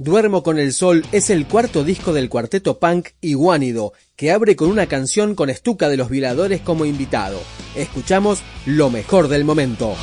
Duermo con el Sol es el cuarto disco del cuarteto punk Iguánido, que abre con una canción con Estuca de los Violadores como invitado. Escuchamos lo mejor del momento.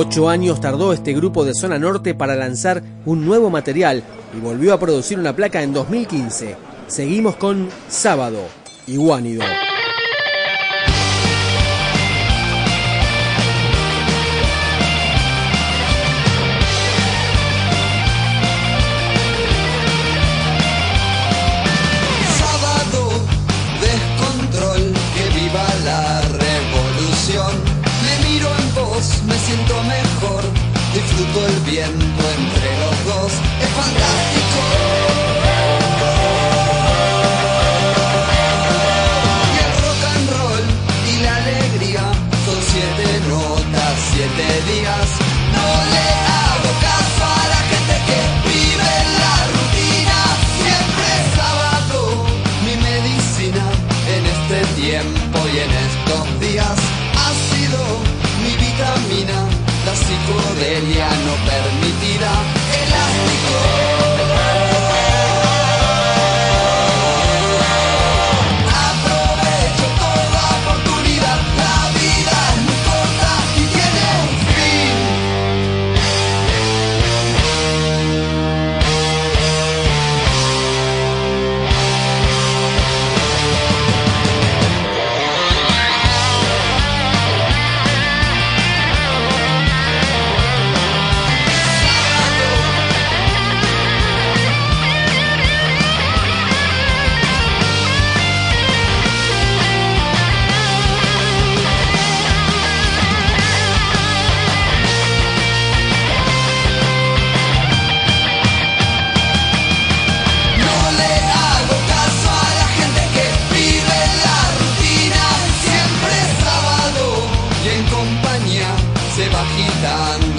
Ocho años tardó este grupo de zona norte para lanzar un nuevo material y volvió a producir una placa en 2015. Seguimos con Sábado, Iguánido.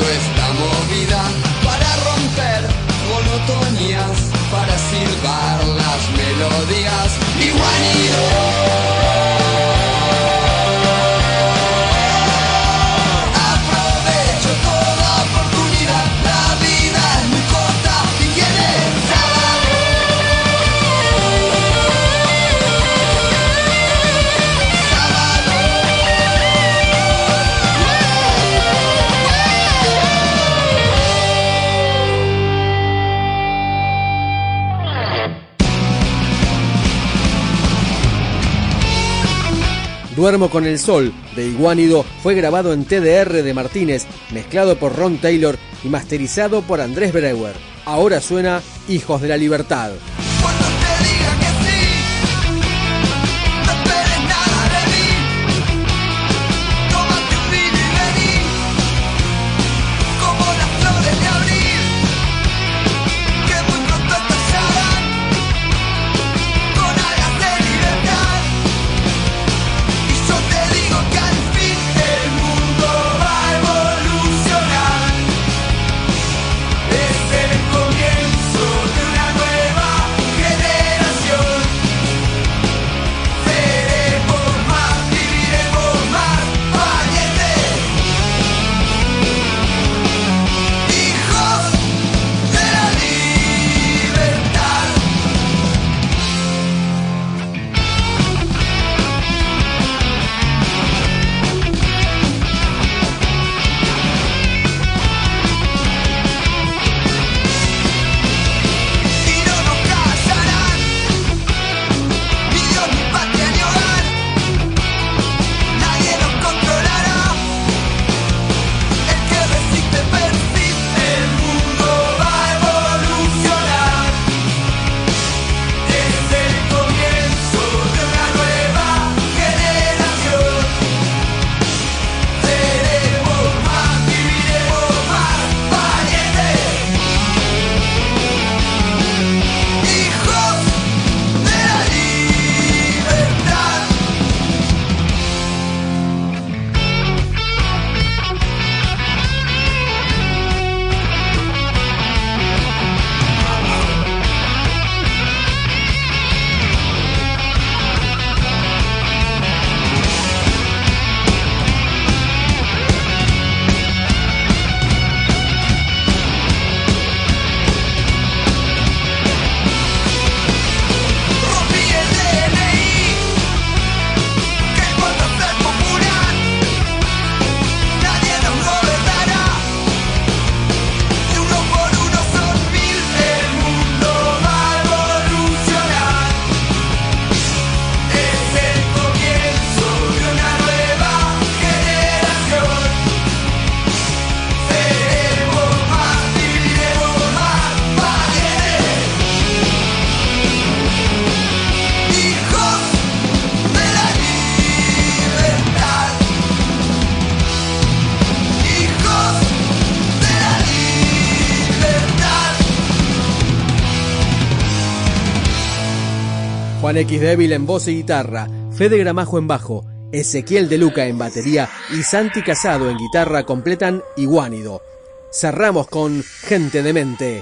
esta movida para romper monotonías, para silbar las melodías. Duermo con el Sol de Iguánido fue grabado en TDR de Martínez, mezclado por Ron Taylor y masterizado por Andrés Breuer. Ahora suena Hijos de la Libertad. Juan X Débil en voz y guitarra, Fede Gramajo en bajo, Ezequiel De Luca en batería y Santi Casado en guitarra completan Iguánido. Cerramos con Gente de Mente.